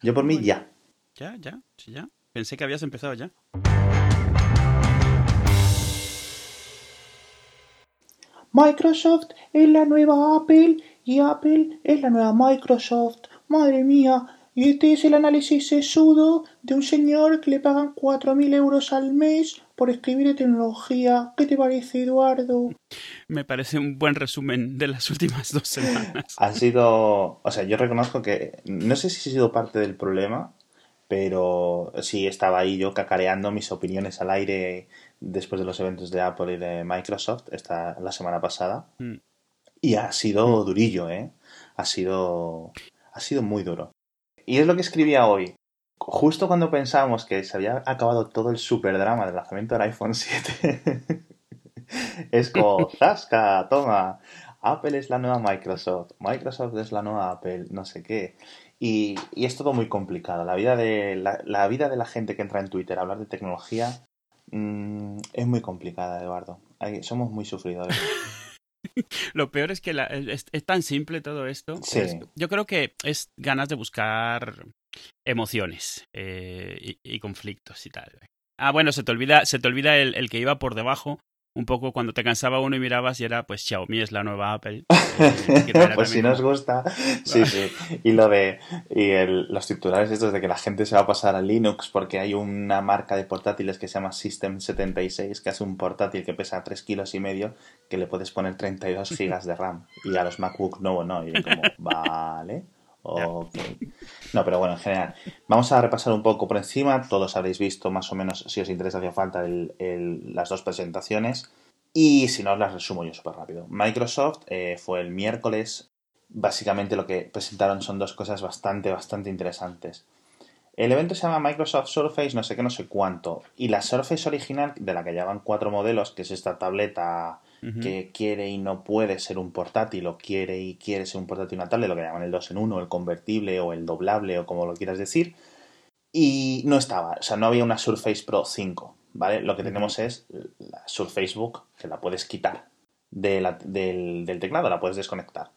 Yo por mí ya. Ya, ya, sí, ya. Pensé que habías empezado ya. Microsoft es la nueva Apple y Apple es la nueva Microsoft. Madre mía, y este es el análisis sesudo de un señor que le pagan 4.000 euros al mes por escribir de tecnología. ¿Qué te parece, Eduardo? Me parece un buen resumen de las últimas dos semanas. Ha sido, o sea, yo reconozco que no sé si he sido parte del problema, pero sí estaba ahí yo cacareando mis opiniones al aire después de los eventos de Apple y de Microsoft esta la semana pasada. Mm. Y ha sido durillo, ¿eh? Ha sido ha sido muy duro. Y es lo que escribía hoy. Justo cuando pensábamos que se había acabado todo el super drama del lanzamiento del iPhone 7, es como, zasca, toma, Apple es la nueva Microsoft, Microsoft es la nueva Apple, no sé qué. Y, y es todo muy complicado. La vida, de, la, la vida de la gente que entra en Twitter a hablar de tecnología mm, es muy complicada, Eduardo. Hay- somos muy sufridores. Lo peor es que la- es, es tan simple todo esto. Sí. Es- yo creo que es ganas de buscar emociones eh, y, y conflictos y tal. Ah, bueno, se te olvida, se te olvida el, el que iba por debajo. Un poco cuando te cansaba uno y mirabas y era, pues Xiaomi es la nueva Apple. Eh, que pues si nos gusta, sí, sí. Y lo de y el- los titulares estos de que la gente se va a pasar a Linux porque hay una marca de portátiles que se llama System 76 que hace un portátil que pesa 3 kilos y medio que le puedes poner 32 gigas de RAM y a los MacBook no, no. Y como, vale, ok. No, pero bueno, en general. Vamos a repasar un poco por encima. Todos habréis visto más o menos, si os interesa, hacía falta el- las dos presentaciones. Y si no, las resumo yo súper rápido. Microsoft eh, fue el miércoles. Básicamente lo que presentaron son dos cosas bastante, bastante interesantes. El evento se llama Microsoft Surface, no sé qué, no sé cuánto. Y la Surface original, de la que llevan cuatro modelos, que es esta tableta Que quiere y no puede ser un portátil, o quiere y quiere ser un portátil y una tablet, lo que llaman el 2 en 1, el convertible o el doblable, o como lo quieras decir. Y no estaba, o sea, no había una Surface Pro 5, ¿vale? Lo que tenemos es la Surface Book, que la puedes quitar de la- del, del teclado, la puedes desconectar.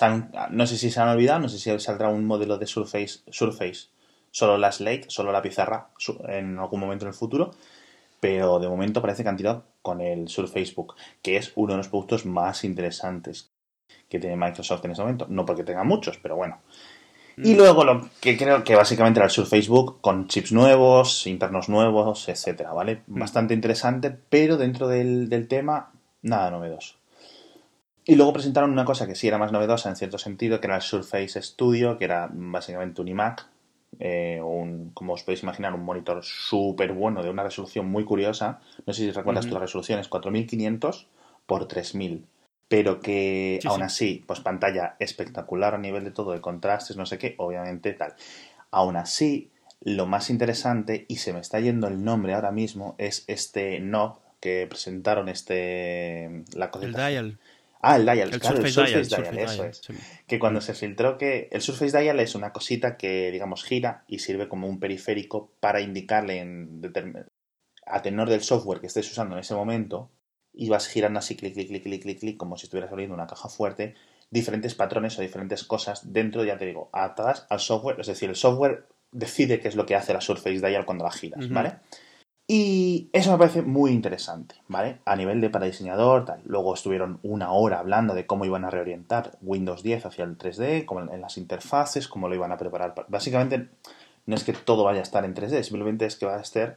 Han- no sé si se han olvidado, no sé si saldrá un modelo de Surface, Surface solo la Slate, solo la pizarra en algún momento en el futuro, pero de momento parece que han tirado con el Surface Book, que es uno de los productos más interesantes que tiene Microsoft en este momento. No porque tenga muchos, pero bueno. Y Mm. luego lo que creo que básicamente era el Surface Book con chips nuevos, internos nuevos, etcétera, ¿vale? Mm. Bastante interesante, pero dentro del, del tema, nada novedoso. Y luego presentaron una cosa que sí era más novedosa en cierto sentido, que era el Surface Studio, que era básicamente un iMac, eh, un, como os podéis imaginar, un monitor súper bueno, de una resolución muy curiosa. No sé si recuerdas Ujú. tú la resolución, es 4500 por 3000. Pero que Sí, aún sí. así, pues pantalla espectacular a nivel de todo, de contrastes, no sé qué, obviamente tal. Aún así, lo más interesante, y se me está yendo el nombre ahora mismo, es este knob que presentaron, este... La El cosita- dial. Ah, el dial, El claro, Surface, el Surface dial. dial, Surface eso dial, es sí. que cuando se filtró que el Surface Dial es una cosita que, digamos, gira y sirve como un periférico para indicarle en a tenor del software que estés usando en ese momento y vas girando así, clic, clic, clic, clic, clic, clic, como si estuvieras abriendo una caja fuerte, diferentes patrones o diferentes cosas dentro, ya te digo, atadas al software, es decir, el software decide qué es lo que hace la Surface Dial cuando la giras. ¿vale? Y eso me parece muy interesante, ¿vale? A nivel de para diseñador, tal. Luego estuvieron una hora hablando de cómo iban a reorientar Windows 10 hacia el 3D, como en las interfaces, cómo lo iban a preparar. pa- Básicamente, no es que todo vaya a estar en 3D, simplemente es que va a estar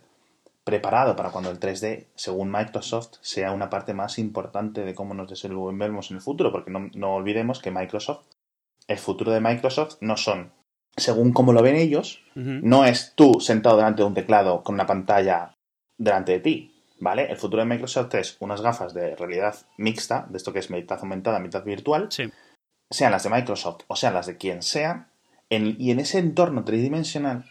preparado para cuando el 3D, según Microsoft, sea una parte más importante de cómo nos desenvolvemos en el futuro, porque no, no olvidemos que Microsoft, el futuro de Microsoft no son, según cómo lo ven ellos, no es tú sentado delante de un teclado con una pantalla delante de ti, ¿vale? El futuro de Microsoft es unas gafas de realidad mixta, de esto que es mitad aumentada, mitad virtual, Sí. sean las de Microsoft o sean las de quien sea, en- y en ese entorno tridimensional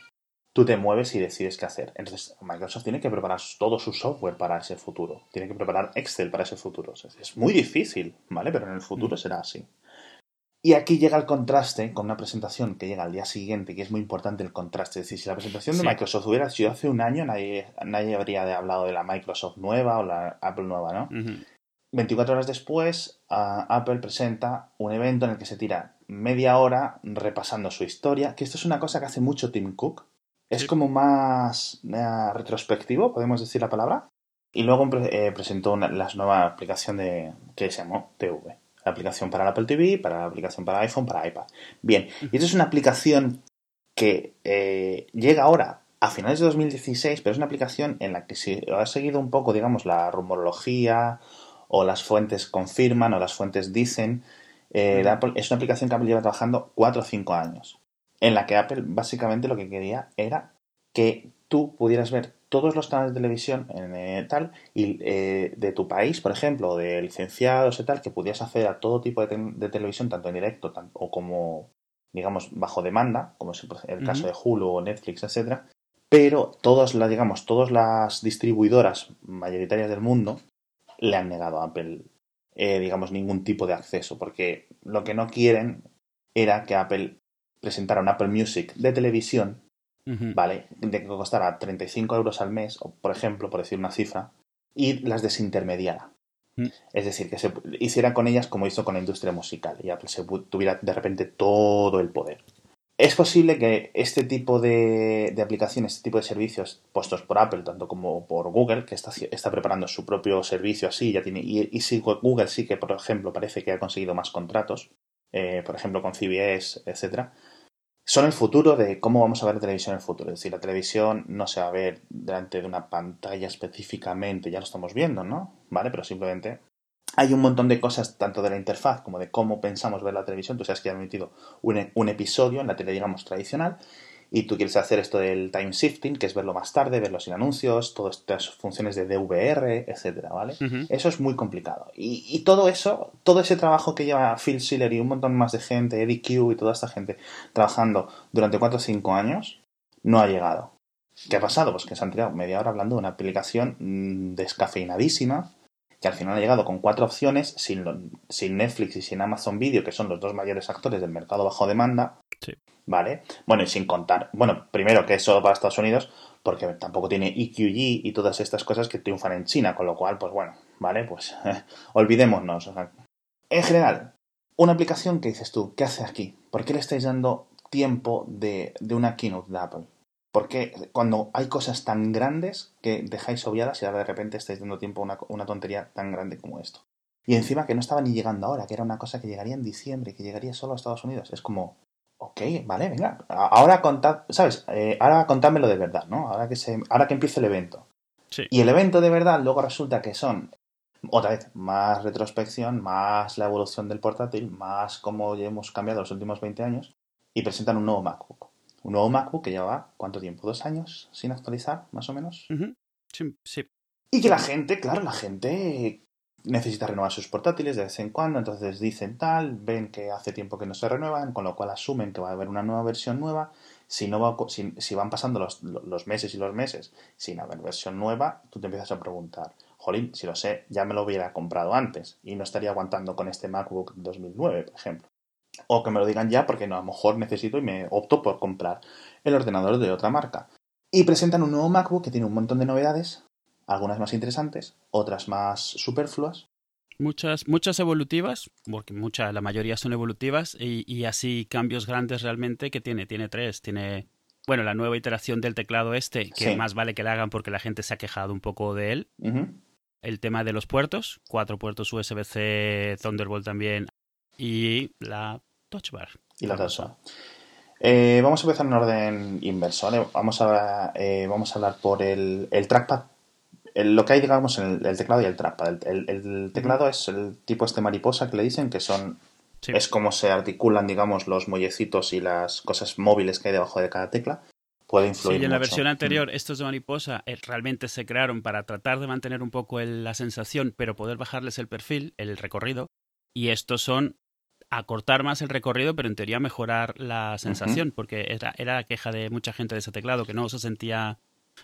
tú te mueves y decides qué hacer. Entonces, Microsoft tiene que preparar todo su software para ese futuro, tiene que preparar Excel para ese futuro. O sea, es muy difícil, ¿vale? Pero en el futuro Mm. será así. Y aquí llega el contraste con una presentación que llega al día siguiente, que es muy importante el contraste. Es decir, si la presentación de Sí. Microsoft hubiera sido hace un año, nadie, nadie habría hablado de la Microsoft nueva o la Apple nueva, ¿no? Ujú. 24 horas después, ah, Apple presenta un evento en el que se tira media hora repasando su historia, que esto es una cosa que hace mucho Tim Cook. Es Sí. como más eh, retrospectivo, podemos decir la palabra. Y luego eh, presentó una, la nueva aplicación de que se llamó TV. La aplicación para el Apple TV, para la aplicación para iPhone, para iPad. Bien, y esta es una aplicación que eh, llega ahora a finales de 2016, pero es una aplicación en la que si ha seguido un poco, digamos, la rumorología o las fuentes confirman o las fuentes dicen, eh, Apple- es una aplicación que Apple lleva trabajando 4 o 5 años, en la que Apple básicamente lo que quería era que tú pudieras ver todos los canales de televisión en, eh, tal y eh, de tu país, por ejemplo, de licenciados y tal, que pudieras acceder a todo tipo de, te- de televisión, tanto en directo tan- o como, digamos, bajo demanda, como es el caso de Hulu o Netflix, etcétera. Pero todas las, digamos, todas las distribuidoras mayoritarias del mundo le han negado a Apple, eh, digamos, ningún tipo de acceso, porque lo que no quieren era que Apple presentara un Apple Music de televisión ¿vale? De que costara 35 euros al mes, o por ejemplo, por decir una cifra, y las desintermediara. Mm. Es decir, que se hiciera con ellas como hizo con la industria musical y Apple se tuviera de repente todo el poder. Es posible que este tipo de, de aplicaciones, este tipo de servicios puestos por Apple, tanto como por Google, que está, está preparando su propio servicio así, ya tiene, y, y sí, Google sí que, por ejemplo, parece que ha conseguido más contratos, eh, por ejemplo, con CBS, etcétera, son el futuro de cómo vamos a ver la televisión en el futuro. Es decir, la televisión no se va a ver delante de una pantalla específicamente, ya lo estamos viendo, ¿no? ¿Vale? Pero simplemente hay un montón de cosas, tanto de la interfaz como de cómo pensamos ver la televisión. Tú sabes que han emitido un, un episodio en la tele, digamos, tradicional, y tú quieres hacer esto del time shifting, que es verlo más tarde, verlo sin anuncios, todas estas funciones de DVR, etcétera, ¿vale? Eso es muy complicado. Y, y todo eso, todo ese trabajo que lleva Phil Schiller y un montón más de gente, Eddie Q y toda esta gente trabajando durante 4 o 5 años, no ha llegado. ¿Qué ha pasado? Pues que se han tirado media hora hablando de una aplicación mm, descafeinadísima, que al final ha llegado con cuatro opciones, sin, lo- sin Netflix y sin Amazon Video, que son los dos mayores actores del mercado bajo demanda. Sí. ¿Vale? Bueno, y sin contar, bueno, primero que es solo para Estados Unidos, porque tampoco tiene EQG y todas estas cosas que triunfan en China, con lo cual, pues bueno, ¿vale? Pues olvidémonos. o sea, en general, una aplicación que dices tú, ¿qué hace aquí? ¿Por qué le estáis dando tiempo de, de una keynote de Apple? ¿Por qué cuando hay cosas tan grandes que dejáis obviadas y ahora de repente estáis dando tiempo a una, una tontería tan grande como esto? Y encima que no estaba ni llegando ahora, que era una cosa que llegaría en diciembre, que llegaría solo a Estados Unidos. Es como, ok, vale, venga, ahora contad, ¿sabes? Eh, ahora contádmelo de verdad, ¿no? Ahora que, se, ahora que empiece el evento. Sí. Y el evento de verdad luego resulta que son, otra vez, más retrospección, más la evolución del portátil, más cómo hemos cambiado los últimos 20 años, y presentan un nuevo MacBook. Un nuevo MacBook que lleva, ¿cuánto tiempo? ¿Dos años sin actualizar, más o menos? Sí, sí. Y que la gente, claro, la gente necesita renovar sus portátiles de vez en cuando, entonces dicen tal, ven que hace tiempo que no se renuevan, con lo cual asumen que va a haber una nueva versión nueva. Si, no va, si, si van pasando los, los meses y los meses sin haber versión nueva, tú te empiezas a preguntar, jolín, si lo sé, ya me lo hubiera comprado antes y no estaría aguantando con este MacBook 2009, por ejemplo. O que me lo digan ya porque no, a lo mejor necesito y me opto por comprar el ordenador de otra marca. Y presentan un nuevo MacBook que tiene un montón de novedades, algunas más interesantes, otras más superfluas. Muchas, muchas evolutivas, porque muchas, la mayoría son evolutivas, y, y así cambios grandes realmente que tiene. Tiene tres. Tiene, bueno, la nueva iteración del teclado este, que Sí. más vale que la hagan porque la gente se ha quejado un poco de él. El tema de los puertos, cuatro puertos USB-C, Thunderbolt también, y la Touch Bar. Y la tasa. Eh, vamos a empezar en orden inverso, ¿vale? Vamos a, eh, vamos a hablar por el, el trackpad. El- lo que hay, digamos, en el, el teclado y el trackpad. El, teclado es el tipo este mariposa que le dicen, que son Sí. es como se articulan, digamos, los muellecitos y las cosas móviles que hay debajo de cada tecla. Puede Sí, influir y en la versión Mm. anterior, estos de mariposa eh, realmente se crearon para tratar de mantener un poco la sensación, pero poder bajarles el perfil, el recorrido. Y estos son acortar más el recorrido, pero en teoría mejorar la sensación, porque era, era la queja de mucha gente de ese teclado, que no se sentía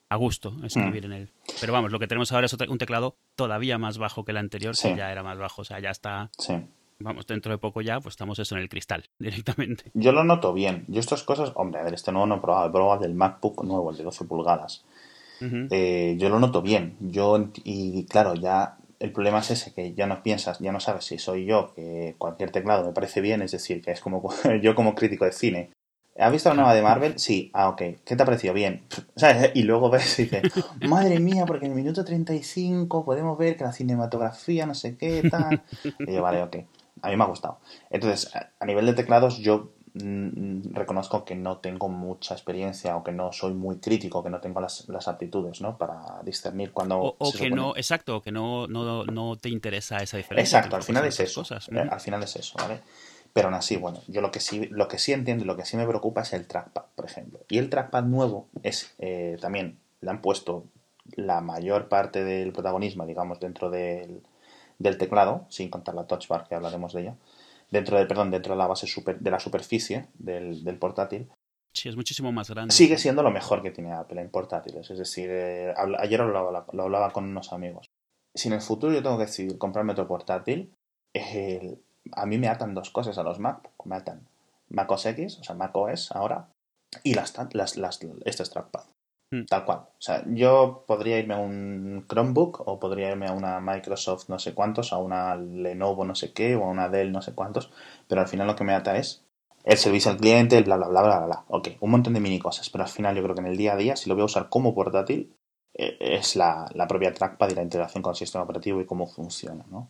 a gusto escribir Mm. en él. Pero vamos, lo que tenemos ahora es un teclado todavía más bajo que el anterior, Sí. que ya era más bajo. O sea, ya está, Sí. vamos, dentro de poco ya, pues estamos eso en el cristal directamente. Yo lo noto bien. Yo estas cosas, hombre, a ver, este nuevo no he probado, he probado el del MacBook nuevo, el de 12 pulgadas. Eh, yo lo noto bien. Yo, y claro, ya el problema es ese, que ya no piensas, ya no sabes si soy yo, que cualquier teclado me parece bien, es decir, que es como yo como crítico de cine. ¿Has visto la nueva de Marvel? Sí. Ah, ok. ¿Qué te ha parecido? Bien. ¿Sabes? Y luego ves y dices, madre mía, porque en el minuto 35 podemos ver que la cinematografía, no sé qué, tal. Y yo, vale, ok. A mí me ha gustado. Entonces, a nivel de teclados, yo reconozco que no tengo mucha experiencia o que no soy muy crítico, que no tengo las, las aptitudes, ¿no? Para discernir cuando... O, o que supone- no, exacto, que no, no, no te interesa esa diferencia. Exacto, al final es eso. cosas. Eh, Al final es eso, ¿vale? Pero aún así, bueno, yo lo que sí, lo que sí entiendo y lo que sí me preocupa es el trackpad, por ejemplo. Y el trackpad nuevo es eh, también, le han puesto la mayor parte del protagonismo, digamos, dentro del, del teclado, sin contar la touch bar, que hablaremos de ella, dentro de, perdón, dentro de la base super, de la superficie del, del portátil, Sí, es muchísimo más grande. sigue siendo lo mejor que tiene Apple en portátiles. Es decir, eh, ayer lo hablaba, lo hablaba con unos amigos. Si en el futuro yo tengo que decidir comprarme otro portátil, a mí me atan dos cosas a los Mac. Me atan Mac OS X, o sea, Mac OS ahora, y las, las, las, este es trackpad. Tal cual. O sea, yo podría irme a un Chromebook o podría irme a una Microsoft no sé cuántos, a una Lenovo no sé qué o a una Dell no sé cuántos, pero al final lo que me ata es el servicio al cliente, el bla bla bla bla bla. bla. Ok, un montón de mini cosas, pero al final yo creo que en el día a día, si lo voy a usar como portátil, eh, es la, la propia trackpad y la integración con el sistema operativo y cómo funciona, ¿no?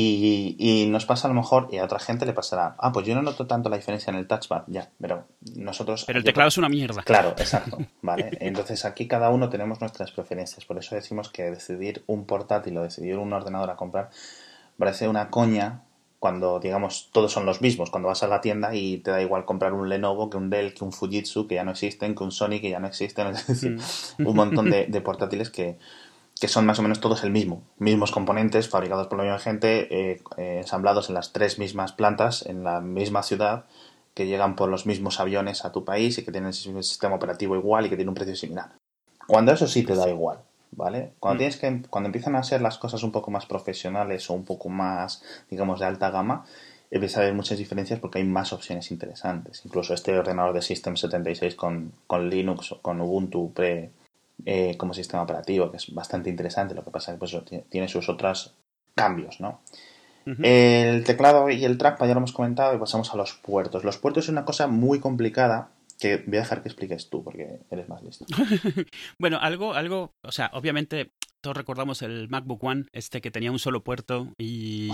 Y, y nos pasa a lo mejor, y a otra gente le pasará, ah, pues yo no noto tanto la diferencia en el touchpad, ya, pero nosotros... Pero el yo- teclado es una mierda. Claro, exacto, ¿vale? Entonces aquí cada uno tenemos nuestras preferencias, por eso decimos que decidir un portátil o decidir un ordenador a comprar parece una coña cuando, digamos, todos son los mismos, cuando vas a la tienda y te da igual comprar un Lenovo que un Dell, que un Fujitsu, que ya no existen, que un Sony, que ya no existen, es decir, un montón de, de portátiles que, que son más o menos todos el mismo, mismos componentes, fabricados por la misma gente, eh, eh, ensamblados en las tres mismas plantas, en la misma ciudad, que llegan por los mismos aviones a tu país y que tienen el sistema operativo igual y que tienen un precio similar. Cuando eso sí te da igual, ¿vale? Cuando Mm. tienes que, cuando empiezan a ser las cosas un poco más profesionales o un poco más, digamos, de alta gama, empieza a haber muchas diferencias porque hay más opciones interesantes. Incluso este ordenador de System 76 con, con Linux o con Ubuntu pre, eh, como sistema operativo, que es bastante interesante. Lo que pasa es que pues, tiene- sus otros cambios, ¿no? El teclado y el trackpad ya lo hemos comentado y pasamos a los puertos. Los puertos es una cosa muy complicada que voy a dejar que expliques tú porque eres más listo. Bueno, algo, algo, o sea, obviamente todos recordamos el MacBook One, este que tenía un solo puerto y,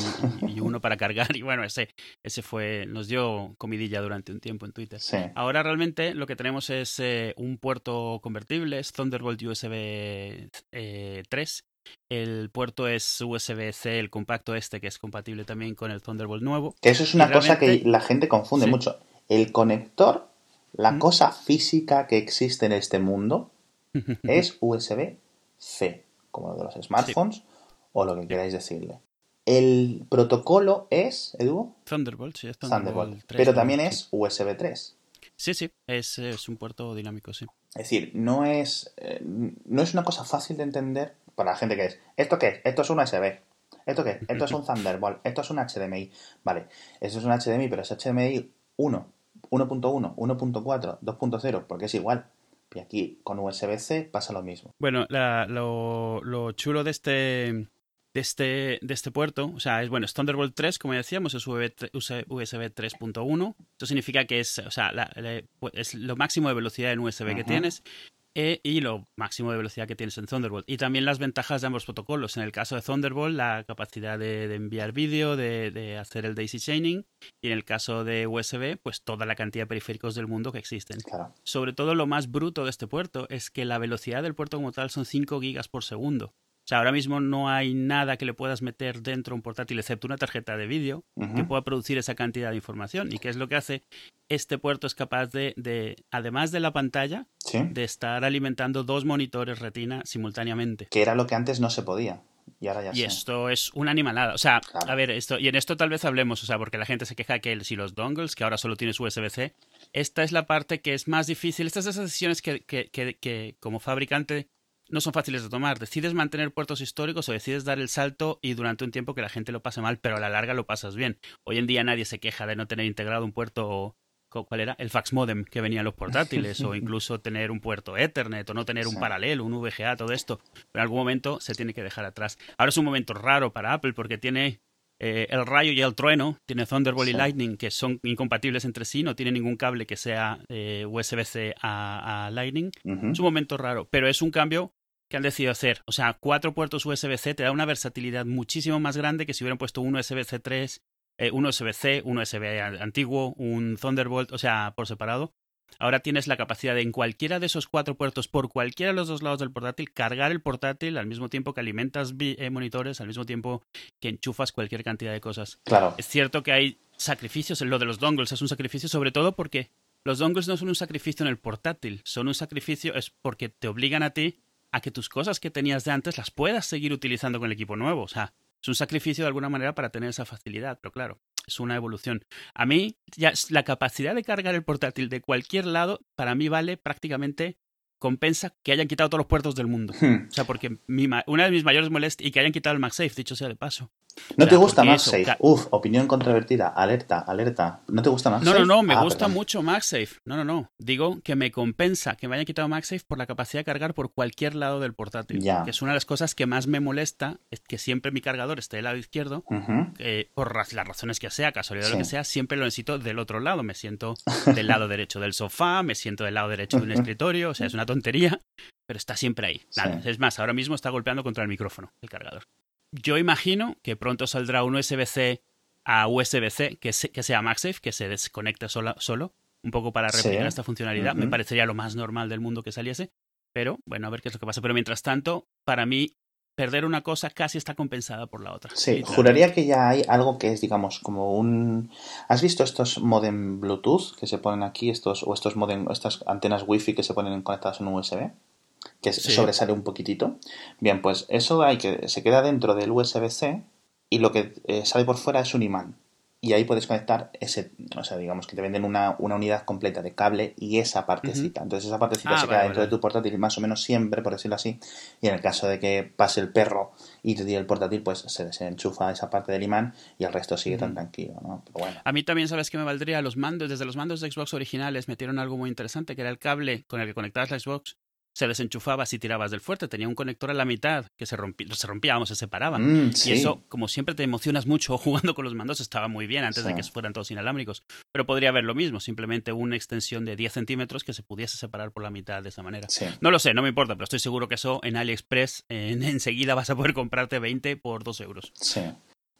y uno para cargar, y bueno, ese, ese fue, nos dio comidilla durante un tiempo en Twitter. Sí. Ahora realmente lo que tenemos es eh, un puerto convertible, es Thunderbolt USB eh, 3. El puerto es USB-C, el compacto este, que es compatible también con el Thunderbolt nuevo. Que eso es una cosa que la gente confunde Sí. mucho. El conector, la Mm. cosa física que existe en este mundo, es USB-C, como lo de los smartphones o lo que queráis decirle. El protocolo es, Edu, Thunderbolt, sí, es Thunderbolt, Thunderbolt, 3, pero también es USB 3. Sí, sí, es, es un puerto dinámico, sí. Es decir, no es, eh, no es una cosa fácil de entender para la gente que es. ¿Esto qué es? Esto es un USB. ¿Esto qué es? Esto es un Thunderbolt. Esto es un HDMI. Vale, eso es un HDMI, pero es HDMI 1, 1.1, 1.4, 2.0, porque es igual. Y aquí con USB-C pasa lo mismo. Bueno, la- lo, lo chulo de este, de este de este puerto, o sea, es bueno, es Thunderbolt 3, como decíamos, es USB 3.1. Esto significa que es, o sea, la- la- es lo máximo de velocidad en USB que tienes eh, y lo máximo de velocidad que tienes en Thunderbolt. Y también las ventajas de ambos protocolos. En el caso de Thunderbolt, la capacidad de, de enviar vídeo, de, de hacer el daisy chaining. Y en el caso de USB, pues toda la cantidad de periféricos del mundo que existen. Claro. Sobre todo lo más bruto de este puerto es que la velocidad del puerto como tal son 5 gigas por segundo. O sea, ahora mismo no hay nada que le puedas meter dentro de un portátil excepto una tarjeta de vídeo que pueda producir esa cantidad de información. ¿Y qué es lo que hace? Este puerto es capaz de, de además de la pantalla, Sí. de estar alimentando dos monitores retina simultáneamente. Que era lo que antes no se podía. Y ahora ya Y esto es una animalada. O sea, Claro. a ver, esto, y en esto tal vez hablemos, o sea, porque la gente se queja que el- si los dongles, que ahora solo tienes USB-C, esta es la parte que es más difícil. Estas son esas decisiones que, que, que, que como fabricante no son fáciles de tomar. Decides mantener puertos históricos o decides dar el salto y durante un tiempo que la gente lo pase mal, pero a la larga lo pasas bien. Hoy en día nadie se queja de no tener integrado un puerto ¿cuál era? El fax modem que venía en los portátiles, o incluso tener un puerto Ethernet, o no tener un paralelo, un VGA, todo esto. Pero en algún momento se tiene que dejar atrás. Ahora es un momento raro para Apple porque tiene eh, el rayo y el trueno, tiene Thunderbolt y Lightning que son incompatibles entre sí, no tiene ningún cable que sea eh, USB-C a, Lightning. Es un momento raro, pero es un cambio que han decidido hacer. O sea, cuatro puertos USB-C te da una versatilidad muchísimo más grande que si hubieran puesto un USB-C 3, eh, un USB-C, un USB antiguo, un Thunderbolt, o sea, por separado. Ahora tienes la capacidad de en cualquiera de esos cuatro puertos, por cualquiera de los dos lados del portátil, cargar el portátil al mismo tiempo que alimentas eh, monitores, al mismo tiempo que enchufas cualquier cantidad de cosas. Claro. Es cierto que hay sacrificios, lo de los dongles es un sacrificio sobre todo porque los dongles no son un sacrificio en el portátil, son un sacrificio es porque te obligan a ti a que tus cosas que tenías de antes las puedas seguir utilizando con el equipo nuevo. O sea, es un sacrificio de alguna manera para tener esa facilidad, pero claro, es una evolución. A mí, ya la capacidad de cargar el portátil de cualquier lado, para mí vale prácticamente compensa que hayan quitado todos los puertos del mundo. Hmm. O sea, porque una de mis mayores molestias y que hayan quitado el MagSafe, dicho sea de paso. ¿No te gusta MagSafe? Uf, opinión controvertida. Alerta, alerta. ¿No te gusta MagSafe? No, no, no, me ah, gusta mucho MagSafe. No, no, no. Digo que me compensa que me hayan quitado MagSafe por la capacidad de cargar por cualquier lado del portátil. Que es una de las cosas que más me molesta, es que siempre mi cargador esté del lado izquierdo, por las razones que sea, casualidad o lo que sea, siempre lo necesito del otro lado. Me siento del lado derecho del sofá, me siento del lado derecho de un escritorio, o sea, es una tontería, pero está siempre ahí. Es más, ahora mismo está golpeando contra el micrófono el cargador yo imagino que pronto saldrá un USB-C a USB-C que, que, sea MagSafe, que se desconecte solo, un poco para replicar esta funcionalidad. Me parecería lo más normal del mundo que saliese. Pero bueno, a ver qué es lo que pasa. Pero mientras tanto, para mí, perder una cosa casi está compensada por la otra. Sí, juraría que ya hay algo que es, digamos, como un... ¿Has visto estos modem Bluetooth que se ponen aquí, estos o estos modem, estas antenas Wi-Fi que se ponen conectadas en USB? Que sobresale un poquitito. Bien, pues eso hay que se queda dentro del USB-C y lo que eh, sale por fuera es un imán. Y ahí puedes conectar ese, o sea, digamos que te venden una, unidad completa de cable y esa partecita. Entonces esa partecita ah, se queda dentro de tu portátil más o menos siempre, por decirlo así. Y en el caso de que pase el perro y te tire el portátil, pues se desenchufa esa parte del imán y el resto sigue tan tranquilo, ¿no? bueno. A mí también, ¿sabes que me valdría? Los mandos, desde los mandos de Xbox originales metieron algo muy interesante, que era el cable con el que conectabas la Xbox se desenchufaba si tirabas del fuerte. Tenía un conector a la mitad que se rompía, se rompía, vamos, se separaba. Mm, y eso, como siempre te emocionas mucho jugando con los mandos, estaba muy bien antes de que fueran todos inalámbricos. Pero podría haber lo mismo, simplemente una extensión de 10 centímetros que se pudiese separar por la mitad de esa manera. No lo sé, no me importa, pero estoy seguro que eso en AliExpress en, enseguida vas a poder comprarte 20 por 2 euros. Sí.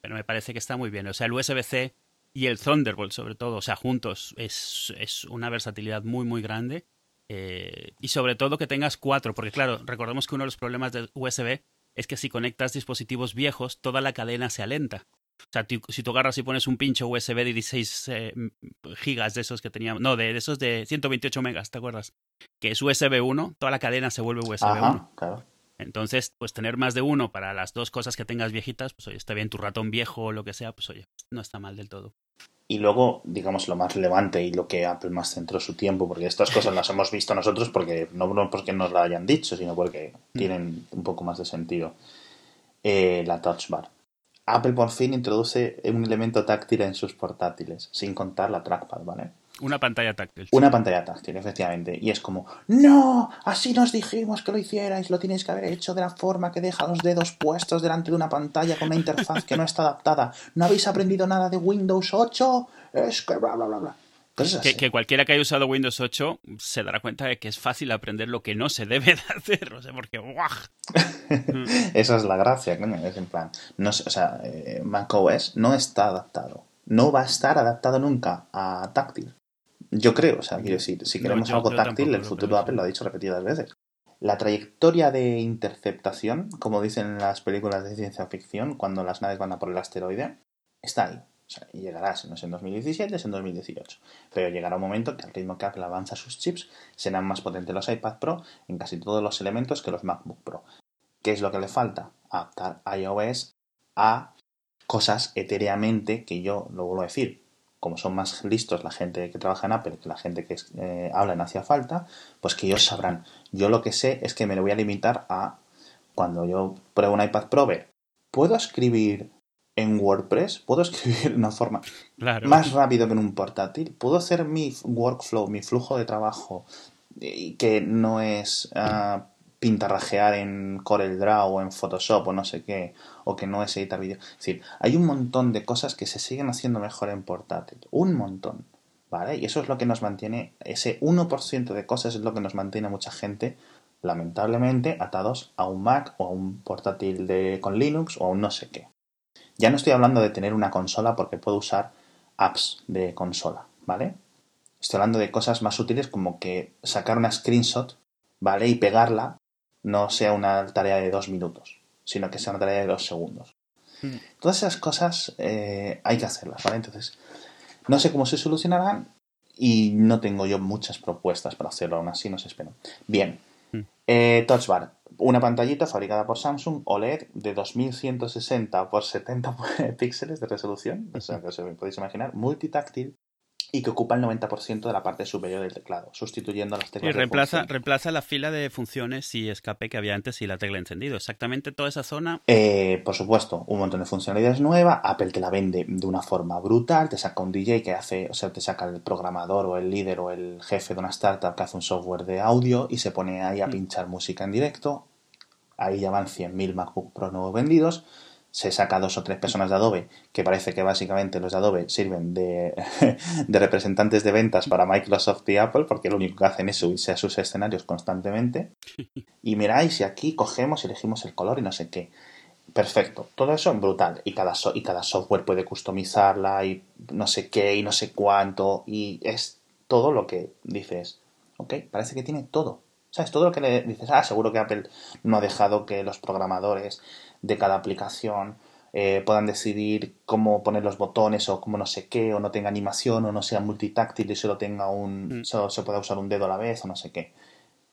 Pero me parece que está muy bien. O sea, el USB-C y el Thunderbolt, sobre todo, o sea, juntos, es, es una versatilidad muy, muy grande eh, y sobre todo que tengas cuatro, porque claro, recordemos que uno de los problemas de USB es que si conectas dispositivos viejos, toda la cadena se alenta. O sea, si tú agarras y pones un pincho USB de 16 eh, gigas de esos que teníamos, no, de, esos de 128 megas, ¿te acuerdas? Que es USB 1, toda la cadena se vuelve USB 1. Claro. Entonces, pues tener más de uno para las dos cosas que tengas viejitas, pues oye, está bien tu ratón viejo o lo que sea, pues oye, no está mal del todo. Y luego, digamos, lo más relevante y lo que Apple más centró su tiempo, porque estas cosas las hemos visto nosotros porque no porque nos la hayan dicho, sino porque mm. tienen un poco más de sentido. Eh, la Touch Bar. Apple por fin introduce un elemento táctil en sus portátiles, sin contar la trackpad, ¿vale? Una pantalla táctil. Una pantalla táctil, efectivamente. Y es como, no, así nos dijimos que lo hicierais, lo tenéis que haber hecho de la forma que deja los dedos puestos delante de una pantalla con una interfaz que no está adaptada. ¿No habéis aprendido nada de Windows 8? Es que bla, bla, bla, bla. que, cualquiera que haya usado Windows 8 se dará cuenta de que es fácil aprender lo que no se debe de hacer. O sea, porque Esa es la gracia, coño. Es en plan, no, o sea, eh, macOS no está adaptado. No va a estar adaptado nunca a táctil. Yo creo, o sea, quiero decir, si queremos algo táctil, el futuro de Apple lo ha dicho repetidas veces. La trayectoria de interceptación, como dicen en las películas de ciencia ficción, cuando las naves van a por el asteroide, está ahí. O sea, y llegará, si no es en 2017, es en 2018. Pero llegará un momento que al ritmo que Apple avanza sus chips, serán más potentes los iPad Pro en casi todos los elementos que los MacBook Pro. ¿Qué es lo que le falta? Adaptar iOS a cosas etéreamente, que yo lo vuelvo a decir, como son más listos la gente que trabaja en Apple que la gente que eh, habla en hacía falta, pues que ellos sabrán. Yo lo que sé es que me lo voy a limitar a cuando yo pruebo un iPad Pro, ver, ¿puedo escribir en WordPress, puedo escribir de una forma Claro. más rápido que en un portátil, puedo hacer mi workflow, mi flujo de trabajo, y que no es ah, pintarrajear en CorelDRAW o en Photoshop o no sé qué, o que no es editar vídeo. Es decir, hay un montón de cosas que se siguen haciendo mejor en portátil, un montón, ¿vale? Y eso es lo que nos mantiene, ese 1% de cosas es lo que nos mantiene a mucha gente, lamentablemente, atados a un Mac o a un portátil de, con Linux o a un no sé qué. Ya no estoy hablando de tener una consola porque puedo usar apps de consola, ¿vale? Estoy hablando de cosas más útiles como que sacar una screenshot, ¿vale? Y pegarla no sea una tarea de dos minutos, sino que sea una tarea de dos segundos. Mm. Todas esas cosas eh, hay que hacerlas, ¿vale? Entonces, no sé cómo se solucionarán y no tengo yo muchas propuestas para hacerlo, aún así no se espero. Bien, Mm. eh, Touch Bar, una pantallita fabricada por Samsung OLED de 2160 por 70 píxeles de resolución, o sea, que os podéis imaginar, multitáctil y que ocupa el 90% de la parte superior del teclado, sustituyendo las Y teclas de reemplaza, función. reemplaza la fila de funciones y escape que había antes y la tecla encendido. Exactamente toda esa zona. Eh, por supuesto, un montón de funcionalidades nuevas. Apple te la vende de una forma brutal. Te saca un DJ que hace, o sea, te saca el programador o el líder o el jefe de una startup que hace un software de audio y se pone ahí a Mm. pinchar música en directo. Ahí ya van 100.000 MacBook Pro nuevos vendidos. Se saca dos o tres personas de Adobe, que parece que básicamente los de Adobe sirven de, de representantes de ventas para Microsoft y Apple, porque lo único que hacen es subirse a sus escenarios constantemente. Y miráis, y aquí cogemos y elegimos el color y no sé qué. Perfecto, todo eso brutal. Y cada, so- y cada software puede customizarla y no sé qué y no sé cuánto. Y es todo lo que dices. Ok, parece que tiene todo. ¿Sabes? Todo lo que le dices, ah, seguro que Apple no ha dejado que los programadores de cada aplicación eh, puedan decidir cómo poner los botones o cómo no sé qué, o no tenga animación, o no sea multitáctil y solo tenga un. Mm. solo se pueda usar un dedo a la vez, o no sé qué.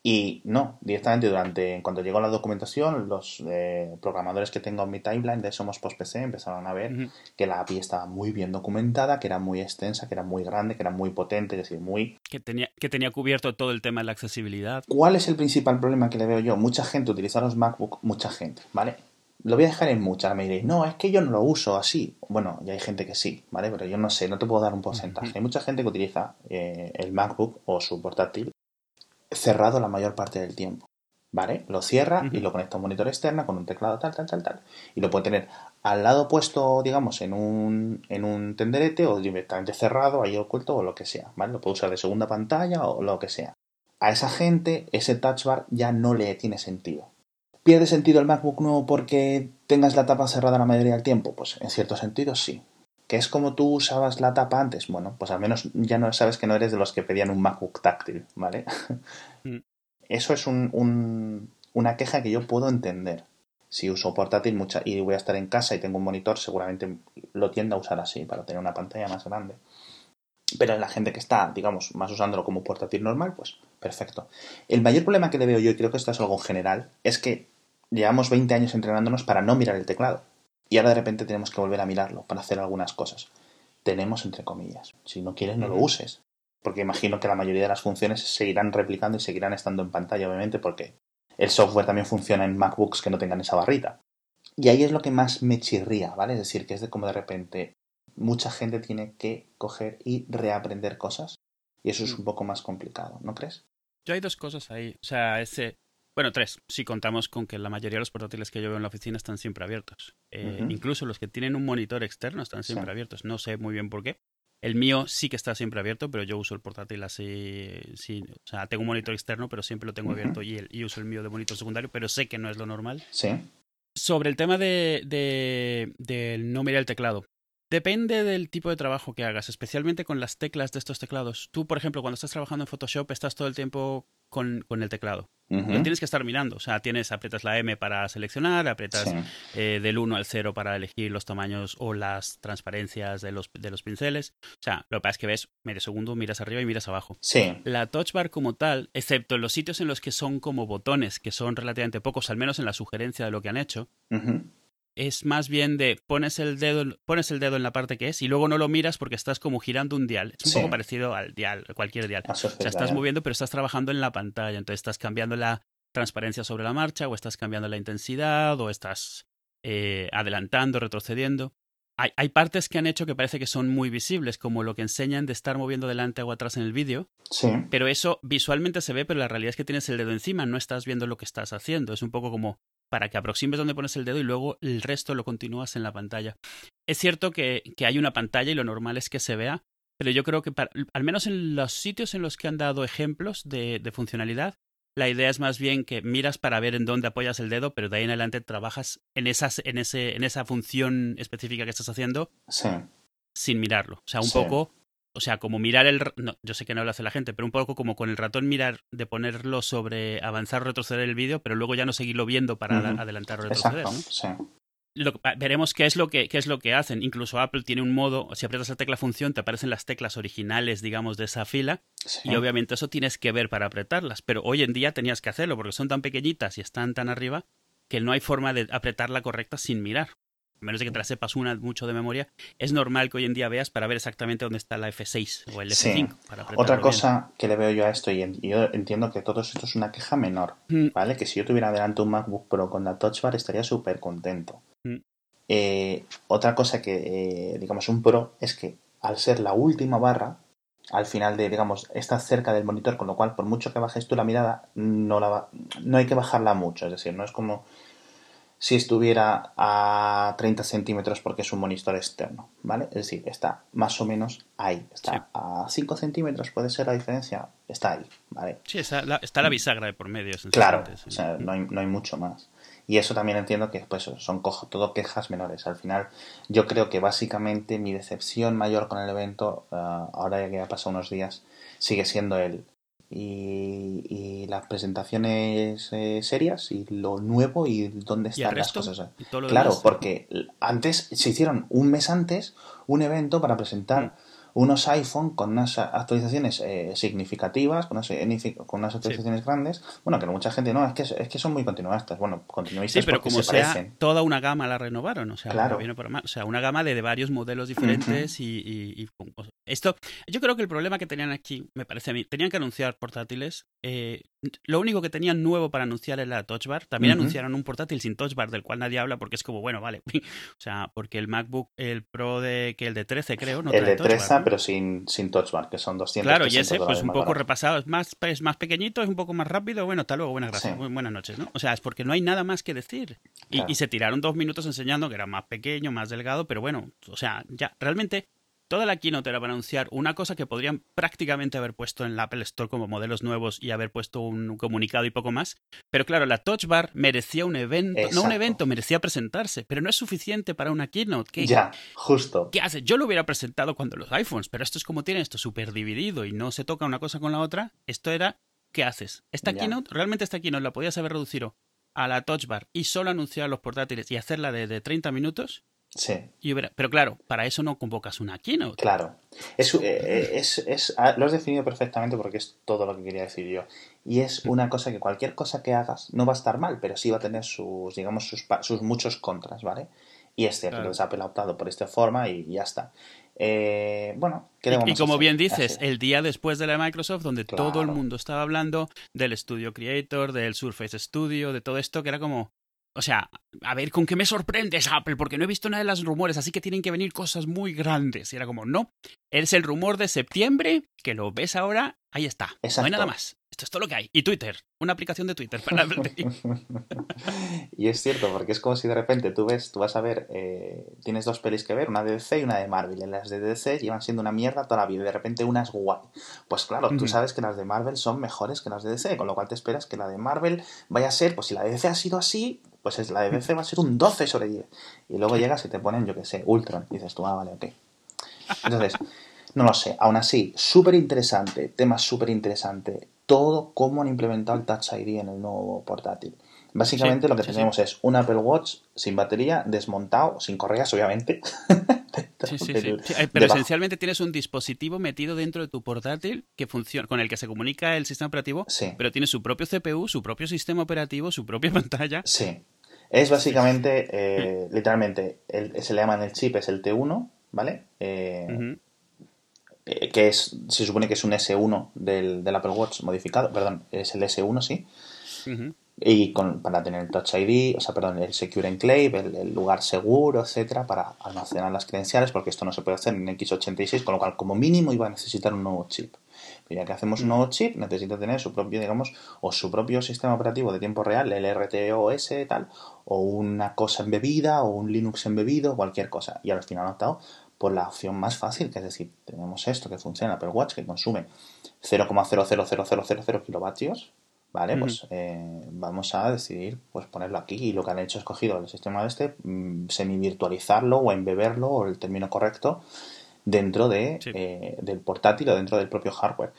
Y no, directamente durante, en cuanto llegó la documentación, los eh, programadores que tengo en mi timeline de Somos Post PC empezaron a ver que la API estaba muy bien documentada, que era muy extensa, que era muy grande, que era muy potente, es decir, muy... Que tenía, que tenía cubierto todo el tema de la accesibilidad. ¿Cuál es el principal problema que le veo yo? Mucha gente utiliza los MacBook, mucha gente, ¿vale? Lo voy a dejar en muchas, me diréis, no, es que yo no lo uso así. Bueno, ya hay gente que sí, ¿vale? Pero yo no sé, no te puedo dar un porcentaje. Hay mucha gente que utiliza eh, el MacBook o su portátil cerrado la mayor parte del tiempo. ¿Vale? Lo cierra y lo conecta a un monitor externo con un teclado tal, tal, tal, tal. Y lo puede tener al lado puesto, digamos, en un, en un tenderete o directamente cerrado, ahí oculto o lo que sea. ¿Vale? Lo puede usar de segunda pantalla o lo que sea. A esa gente ese touch bar ya no le tiene sentido. ¿Pierde sentido el MacBook nuevo porque tengas la tapa cerrada la mayoría del tiempo? Pues en cierto sentido sí. ¿Que es como tú usabas la tapa antes? Bueno, pues al menos ya no sabes que no eres de los que pedían un MacBook táctil, ¿vale? Mm. Eso es un- un- una queja que yo puedo entender. Si uso portátil mucha, y voy a estar en casa y tengo un monitor, seguramente lo tiendo a usar así, para tener una pantalla más grande. Pero la gente que está, digamos, más usándolo como portátil normal, pues perfecto. El mayor problema que le veo yo, y creo que esto es algo general, es que llevamos 20 años entrenándonos para no mirar el teclado. Y ahora de repente tenemos que volver a mirarlo para hacer algunas cosas. Tenemos entre comillas. Si no quieres, no lo uses. Porque imagino que la mayoría de las funciones seguirán replicando y seguirán estando en pantalla, obviamente, porque el software también funciona en MacBooks que no tengan esa barrita. Y ahí es lo que más me chirría, ¿vale? Es decir, que es de como de repente mucha gente tiene que coger y reaprender cosas. Y eso es Mm. un poco más complicado, ¿no crees? Yo hay dos cosas ahí. O sea, ese. Bueno, tres. Si contamos con que la mayoría de los portátiles que yo veo en la oficina están siempre abiertos. Eh. Incluso los que tienen un monitor externo están siempre Sí. abiertos. No sé muy bien por qué. El mío sí que está siempre abierto, pero yo uso el portátil así. sí, o sea, tengo un monitor externo, pero siempre lo tengo abierto y, el- y uso el mío de monitor secundario, pero sé que no es lo normal. Sí. Sobre el tema de, de, del no mirar el teclado. Depende del tipo de trabajo que hagas, especialmente con las teclas de estos teclados. Tú, por ejemplo, cuando estás trabajando en Photoshop, estás todo el tiempo con, con el teclado. Lo tienes que estar mirando. O sea, tienes, aprietas la M para seleccionar, aprietas Sí. eh, del 1 al 0 para elegir los tamaños o las transparencias de los, de los pinceles. O sea, lo que pasa es que ves medio segundo, miras arriba y miras abajo. Sí. La touch bar como tal, excepto en los sitios en los que son como botones, que son relativamente pocos, al menos en la sugerencia de lo que han hecho, Ujú. Es más bien de pones el dedo, pones el dedo en la parte que es y luego no lo miras porque estás como girando un dial. Es un Sí. poco parecido al dial, cualquier dial. O sea, estás moviendo, pero estás trabajando en la pantalla. Entonces estás cambiando la transparencia sobre la marcha, o estás cambiando la intensidad, o estás eh, adelantando, retrocediendo. hay, hay, partes que han hecho que parece que son muy visibles, como lo que enseñan de estar moviendo delante o atrás en el vídeo. Sí. Pero eso visualmente se ve, pero la realidad es que tienes el dedo encima, no estás viendo lo que estás haciendo. Es un poco como para que aproximes donde pones el dedo y luego el resto lo continúas en la pantalla. Es cierto que, que hay una pantalla y lo normal es que se vea, pero yo creo que para, al menos en los sitios en los que han dado ejemplos de, de funcionalidad, la idea es más bien que miras para ver en dónde apoyas el dedo, pero de ahí en adelante trabajas en, esas, en, ese, en esa función específica que estás haciendo Sí. sin mirarlo. O sea, un Sí. poco, o sea, como mirar el... No, yo sé que no lo hace la gente, pero un poco como con el ratón mirar de ponerlo sobre avanzar o retroceder el vídeo, pero luego ya no seguirlo viendo para adelantar o retroceder, Exacto. ¿no? Sí. Lo- ah, veremos qué es lo que qué es lo que hacen. Incluso Apple tiene un modo, si aprietas la tecla función, te aparecen las teclas originales, digamos, de esa fila, sí. y obviamente eso tienes que ver para apretarlas. Pero hoy en día tenías que hacerlo porque son tan pequeñitas y están tan arriba que no hay forma de apretarla correcta sin mirar. A menos de que te la sepas una mucho de memoria, es normal que hoy en día veas para ver exactamente dónde está la F6 o el Sí. F5. Para apretarlo Otra bien. cosa que le veo yo a esto, y yo entiendo que todo esto es una queja menor, Mm. ¿vale? Que si yo tuviera delante un MacBook Pro con la Touch Bar estaría súper contento. Mm. Eh, otra cosa que, eh, digamos, un Pro es que al ser la última barra, al final de, digamos, está cerca del monitor, con lo cual, por mucho que bajes tú la mirada, no, la va- no hay que bajarla mucho. Es decir, no es como si estuviera a 30 centímetros porque es un monitor externo, ¿vale? Es decir, está más o menos ahí. Está Sí. a 5 centímetros, puede ser la diferencia, está ahí, ¿vale? Sí, está la, está la bisagra de por medio. Claro, esencialmente, sí. o sea, no hay, no hay mucho más. Y eso también entiendo que pues, son cojo, todo quejas menores. Al final, yo creo que básicamente mi decepción mayor con el evento, ah, ahora ya que ha pasado unos días, sigue siendo el. Y, y las presentaciones eh, serias y lo nuevo y dónde ¿Y el están las cosas. ¿Y todo lo Claro, demás? porque antes se hicieron un mes antes un evento para presentar Mm. Unos iPhone con unas actualizaciones eh, significativas, con unas, signifi- con unas actualizaciones grandes. Bueno, que mucha gente no, es que, es que son muy continuistas. Bueno, continuistas Sí, pero como se sea, parecen. toda una gama la renovaron, o sea, Claro. para bien o para. O sea, una gama de, de varios modelos diferentes y. Esto, yo creo que el problema que tenían aquí, me parece a mí, tenían que anunciar portátiles. eh, lo único que tenían nuevo para anunciar era la Touch Bar. También anunciaron un portátil sin Touch Bar, del cual nadie habla porque es como, bueno, vale. o sea, porque el MacBook, el Pro de, que el de 13 creo, no el trae de Touch 13, Bar, pero sin, sin touch bar, que son 200 Claro, y 300 ese, pues un poco barato. repasado, es más, es más pequeñito, es un poco más rápido. Bueno, hasta luego, buenas gracias, Sí. buenas noches, ¿no? O sea, es porque no hay nada más que decir. Y, Claro. y se tiraron dos minutos enseñando que era más pequeño, más delgado, pero bueno, o sea, ya, realmente toda la keynote era para anunciar una cosa que podrían prácticamente haber puesto en la Apple Store como modelos nuevos y haber puesto un comunicado y poco más. Pero claro, la Touch Bar merecía un evento, no un evento, merecía presentarse, pero no es suficiente para una keynote. ¿Qué, Ya, justo. ¿Qué hace? Yo lo hubiera presentado cuando los iPhones, pero esto es como tiene esto súper dividido y no se toca una cosa con la otra. Esto era, ¿qué haces? Esta Ya. keynote, realmente esta keynote la podías haber reducido a la touch bar y solo anunciar los portátiles y hacerla de, de 30 minutos. Sí, Y pero claro, para eso no convocas una keynote. claro. Es, eh, es, es- ah, lo has definido perfectamente porque es todo lo que quería decir yo. Y es una cosa que cualquier cosa que hagas no va a estar mal, pero sí va a tener sus, digamos, sus, sus muchos contras, ¿vale? Y es cierto, Claro. entonces Apple ha optado por esta forma y ya está. Eh, bueno, ¿qué le Y, y como bien dices, Así. el día después de la Microsoft, donde todo el mundo estaba hablando del Studio Creator, del Surface Studio, de todo esto, que era como, o sea, a ver, ¿con qué me sorprendes, Apple? Porque no he visto nada de los rumores, así que tienen que venir cosas muy grandes. Y era como, no, es el rumor de septiembre, que lo ves ahora, ahí está. No hay Exacto. nada más. Esto es todo lo que hay. Y Twitter, una aplicación de Twitter para y es cierto, porque es como si de repente tú ves, tú vas a ver, eh, tienes dos pelis que ver, una de DC y una de Marvel. Y las de DC llevan siendo una mierda toda la vida y de repente una es guay. Pues claro, tú sabes que las de Marvel son mejores que las de DC, con lo cual te esperas que la de Marvel vaya a ser, pues si la de DC ha sido así, pues es, la de DC va a ser un 12 sobre 10. Y luego llegas y te ponen, yo que sé, Ultron. Y dices tú, ah, vale, ok. Entonces, no lo sé. Aún así, súper interesante, tema súper interesante. Todo cómo han implementado el Touch ID en el nuevo portátil. Básicamente Sí, lo que sí, tenemos es un Apple Watch sin batería, desmontado, sin correas, obviamente. Sí, sí, sí. Pero esencialmente tienes un dispositivo metido dentro de tu portátil que funciona, con el que se comunica el sistema operativo, Sí, pero tiene su propio CPU, su propio sistema operativo, su propia pantalla. sí. Es básicamente, eh, literalmente, el- se le llaman el chip, es el T1, ¿vale? Eh, eh, que es, se supone que es un S1 del, del Apple Watch modificado, perdón, es el S1, sí. Y con, para tener el Touch ID, o sea, perdón, el Secure Enclave, el, lugar seguro, etcétera, para almacenar las credenciales, porque esto no se puede hacer en x86, con lo cual, como mínimo, iba a necesitar un nuevo chip. Pero ya que hacemos un nuevo chip, necesita tener su propio, digamos, o su propio sistema operativo de tiempo real, el RTOS, tal, o una cosa embebida, o un Linux embebido, cualquier cosa. Y al final han optado por la opción más fácil, que es decir, tenemos esto que funciona, Apple Watch, que consume 0,00000 kilovatios, ¿vale? Pues eh, vamos a decidir pues ponerlo aquí y lo que han hecho es cogido el sistema este, mm, semi-virtualizarlo o embeberlo, o el término correcto, dentro de, eh, del portátil o dentro del propio hardware.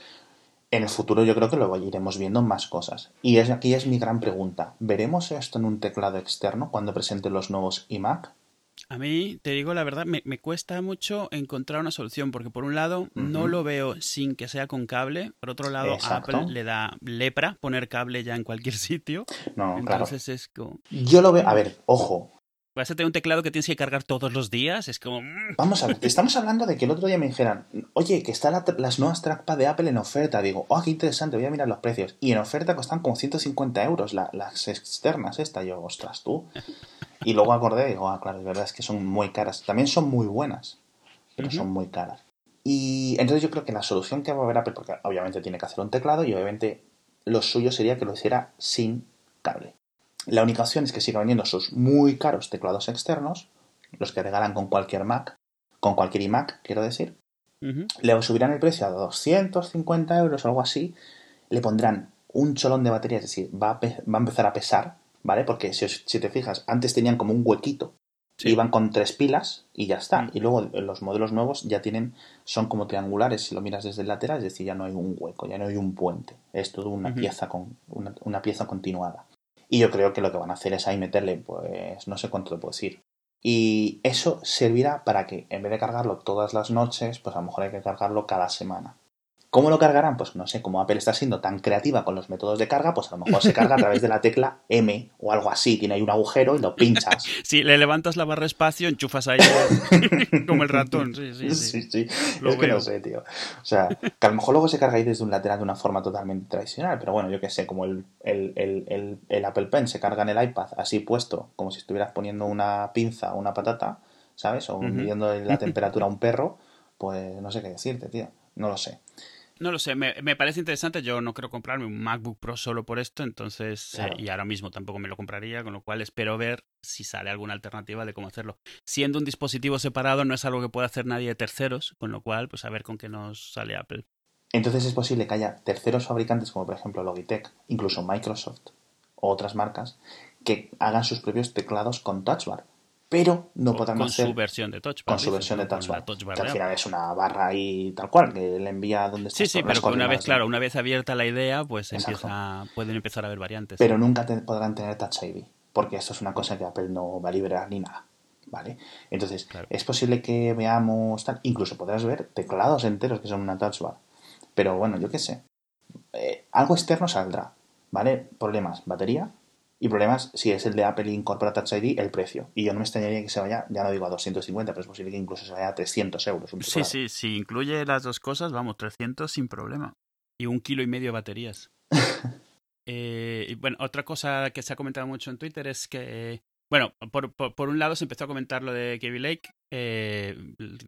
En el futuro yo creo que lo iremos viendo más cosas. Y es, aquí es mi gran pregunta. ¿Veremos esto en un teclado externo cuando presente los nuevos iMac? A mí, te digo la verdad, me, me, cuesta mucho encontrar una solución, porque por un lado no lo veo sin que sea con cable, por otro lado Exacto. Apple le da lepra poner cable ya en cualquier sitio. No, Entonces claro. es como... Yo lo veo, a ver, ojo, Vas a tener un teclado que tienes que cargar todos los días, es como... mm, Vamos a ver, estamos hablando de que el otro día me dijeran, oye, que están la, las nuevas trackpad de Apple en oferta. Digo, oh, qué interesante, voy a mirar los precios. Y en oferta costan como 150 euros la- las externas, esta. Yo, ostras, tú. Y luego acordé, digo, ah, claro, es verdad, es que son muy caras. También son muy buenas, pero son muy caras. Y entonces yo creo que la solución que va a haber Apple, porque obviamente tiene que hacer un teclado y obviamente lo suyo sería que lo hiciera sin cable. La única opción es que siga vendiendo sus muy caros teclados externos, los que regalan con cualquier Mac, con cualquier iMac, quiero decir. Le subirán el precio a 250 euros o algo así. Le pondrán un cholón de batería, es decir, va a, va a empezar a pesar, ¿vale? Porque si, os- si te fijas, antes tenían como un huequito. Sí. Iban con tres pilas y ya está. Mm. Y luego los modelos nuevos ya tienen, son como triangulares si lo miras desde el lateral, es decir, ya no hay un hueco, ya no hay un puente. Es todo una pieza con una, una pieza continuada. Y yo creo que lo que van a hacer es ahí meterle, pues, no sé cuánto te puedo decir. Y eso servirá para que en vez de cargarlo todas las noches, pues a lo mejor hay que cargarlo cada semana. ¿Cómo lo cargarán? Pues no sé, como Apple está siendo tan creativa con los métodos de carga, pues a lo mejor se carga a través de la tecla M o algo así. Tiene ahí un agujero y lo pinchas. Si le levantas la barra espacio, enchufas ahí como el ratón. Sí, sí, sí. Sí, sí. Lo es que veo. no sé, tío. O sea, que a lo mejor luego se carga ahí desde un lateral de una forma totalmente tradicional, pero bueno, yo qué sé, como el, el, el, el, Apple Pen se carga en el iPad así puesto, como si estuvieras poniendo una pinza o una patata, ¿sabes? O midiendo la temperatura a un perro, pues no sé qué decirte, tío. No lo sé. No lo sé, me, me parece interesante. Yo no quiero comprarme un MacBook Pro solo por esto, entonces, Claro. eh, y ahora mismo tampoco me lo compraría, con lo cual espero ver si sale alguna alternativa de cómo hacerlo. Siendo un dispositivo separado, no es algo que pueda hacer nadie de terceros, con lo cual, pues a ver con qué nos sale Apple. Entonces es posible que haya terceros fabricantes, como por ejemplo Logitech, incluso Microsoft o otras marcas, que hagan sus propios teclados con Touch Bar, pero no con hacer su versión de Touch con Bar, su dices, versión de. Con Touch Bar, Touch Bar que al final es una barra ahí tal cual, que le envía donde Sí, está sí, pero que una vez, claro, una vez abierta la idea, pues empieza, pueden empezar a haber variantes. Pero nunca te- podrán tener Touch ID, porque esto es una cosa que Apple no va a liberar ni nada. ¿Vale? Entonces, Claro. es posible que veamos tal, incluso podrás ver teclados enteros que son una touch bar. Pero bueno, yo qué sé. Eh, algo externo saldrá, ¿vale? Problemas, batería. Y problemas, si es el de Apple y incorpora Touch ID, el precio. Y yo no me extrañaría que se vaya, ya no digo a 250, pero es posible que incluso se vaya a 300 euros. Un Sí, sí, si incluye las dos cosas, vamos, 300 sin problema. Y un kilo y medio de baterías. Eh, y bueno, otra cosa que se ha comentado mucho en Twitter es que, bueno, por, por, por un lado se empezó a comentar lo de Kaby Lake, eh,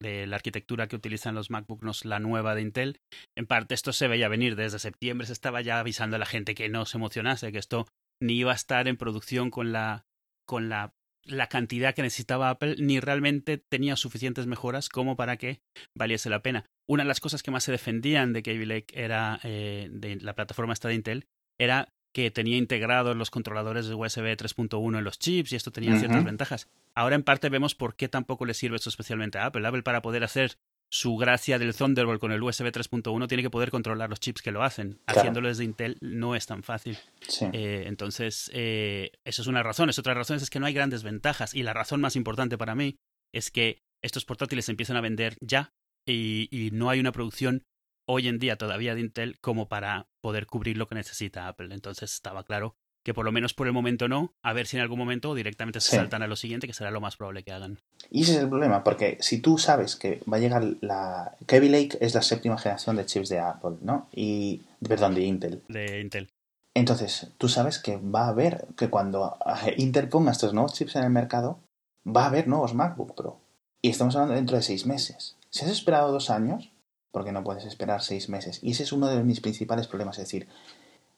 de la arquitectura que utilizan los MacBook, no es la nueva de Intel. En parte esto se veía venir desde septiembre, se estaba ya avisando a la gente que no se emocionase, que esto ni iba a estar en producción con la, con la, la cantidad que necesitaba Apple, ni realmente tenía suficientes mejoras como para que valiese la pena. Una de las cosas que más se defendían de Kaby Lake era eh, de la plataforma esta de Intel era que tenía integrados los controladores de USB 3.1 en los chips y esto tenía ciertas ventajas. Ahora en parte vemos por qué tampoco le sirve esto especialmente a Apple. Apple para poder hacer su gracia del Thunderbolt con el USB 3.1 tiene que poder controlar los chips que lo hacen. Claro. Haciéndolo desde Intel no es tan fácil. Sí. Eh, entonces, eh, eso es una razón. Es otra razón es que no hay grandes ventajas. Y la razón más importante para mí es que estos portátiles se empiezan a vender ya y, y no hay una producción hoy en día todavía de Intel como para poder cubrir lo que necesita Apple. Entonces estaba claro que por lo menos por el momento no, a ver si en algún momento directamente se Sí. saltan a lo siguiente, que será lo más probable que hagan. Y ese es el problema, porque si tú sabes que va a llegar la... Kaby Lake es la séptima generación de chips de Apple, ¿no? Y... Perdón, de Intel. De Intel. Entonces, tú sabes que va a haber, que cuando Intel ponga estos nuevos chips en el mercado, va a haber nuevos MacBook Pro. Y estamos hablando dentro de seis meses. Si has esperado dos años, ¿por qué no puedes esperar seis meses? Y ese es uno de mis principales problemas. Es decir,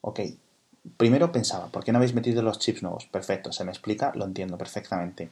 ok, primero pensaba, ¿por qué no habéis metido los chips nuevos? Perfecto, se me explica, lo entiendo perfectamente.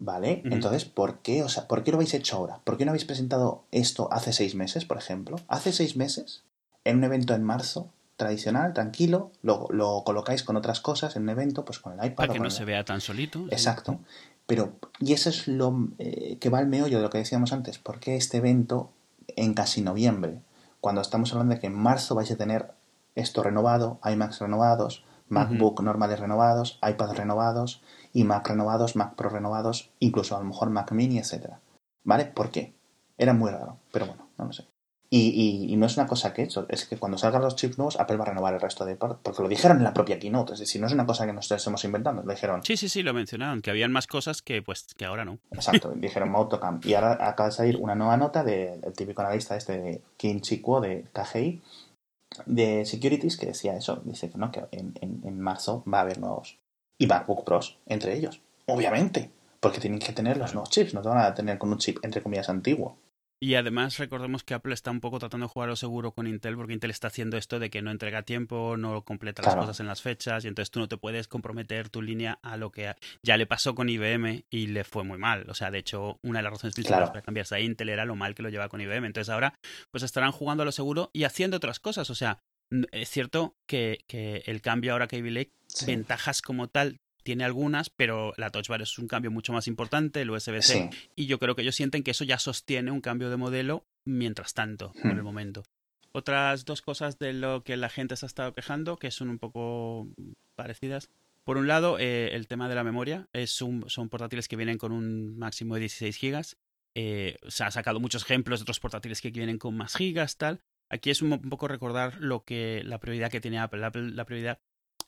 ¿Vale? Entonces, ¿por qué, o sea, ¿por qué lo habéis hecho ahora? ¿Por qué no habéis presentado esto hace seis meses, por ejemplo? Hace seis meses, en un evento en marzo, tradicional, tranquilo, lo, lo colocáis con otras cosas en un evento, pues con el iPad. Para que no se vea tan solito. Exacto. Pero, y eso es lo eh, que va al meollo de lo que decíamos antes. ¿Por qué este evento en casi noviembre? Cuando estamos hablando de que en marzo vais a tener esto renovado, iMacs renovados, MacBook normales renovados, iPad renovados, y Mac renovados, Mac Pro renovados, incluso a lo mejor Mac Mini, etcétera. ¿Vale? ¿Por qué? Era muy raro, pero bueno, no lo sé. Y, no es una cosa que he hecho, es que cuando salgan los chips nuevos, Apple va a renovar el resto de porque lo dijeron en la propia keynote, es decir, no es una cosa que nosotros estemos inventando, lo dijeron. Sí, sí, sí, lo mencionaron, que habían más cosas que pues que ahora no. Exacto, dijeron Autocam. Y ahora acaba de salir una nueva nota del típico analista este de Kim Kuo de KGI, de Securities, que decía eso, dice que no, que en, en marzo va a haber nuevos. Y MacBook Pros, entre ellos, obviamente, porque tienen que tener los nuevos chips, no te van a tener con un chip, entre comillas, antiguo. Y además recordemos que Apple está un poco tratando de jugar lo seguro con Intel porque Intel está haciendo esto de que no entrega tiempo, no completa las cosas en las fechas y entonces tú no te puedes comprometer tu línea a lo que ya le pasó con IBM y le fue muy mal. O sea, de hecho, una de las razones principales para cambiarse a Intel era lo mal que lo lleva con IBM. Entonces ahora pues estarán jugando a lo seguro y haciendo otras cosas. O sea, es cierto que, que el cambio ahora que hay Lake, ventajas como tal tiene algunas, pero la Touch Bar es un cambio mucho más importante, el USB-C, y yo creo que ellos sienten que eso ya sostiene un cambio de modelo mientras tanto, por el hmm. momento. Otras dos cosas de lo que la gente se ha estado quejando, que son un poco parecidas. Por un lado, eh, el tema de la memoria. Es son portátiles que vienen con un máximo de 16 gigas. Eh, se ha sacado muchos ejemplos de otros portátiles que vienen con más gigas, tal. Aquí es un, poco recordar lo que la prioridad que tiene Apple. Apple. La prioridad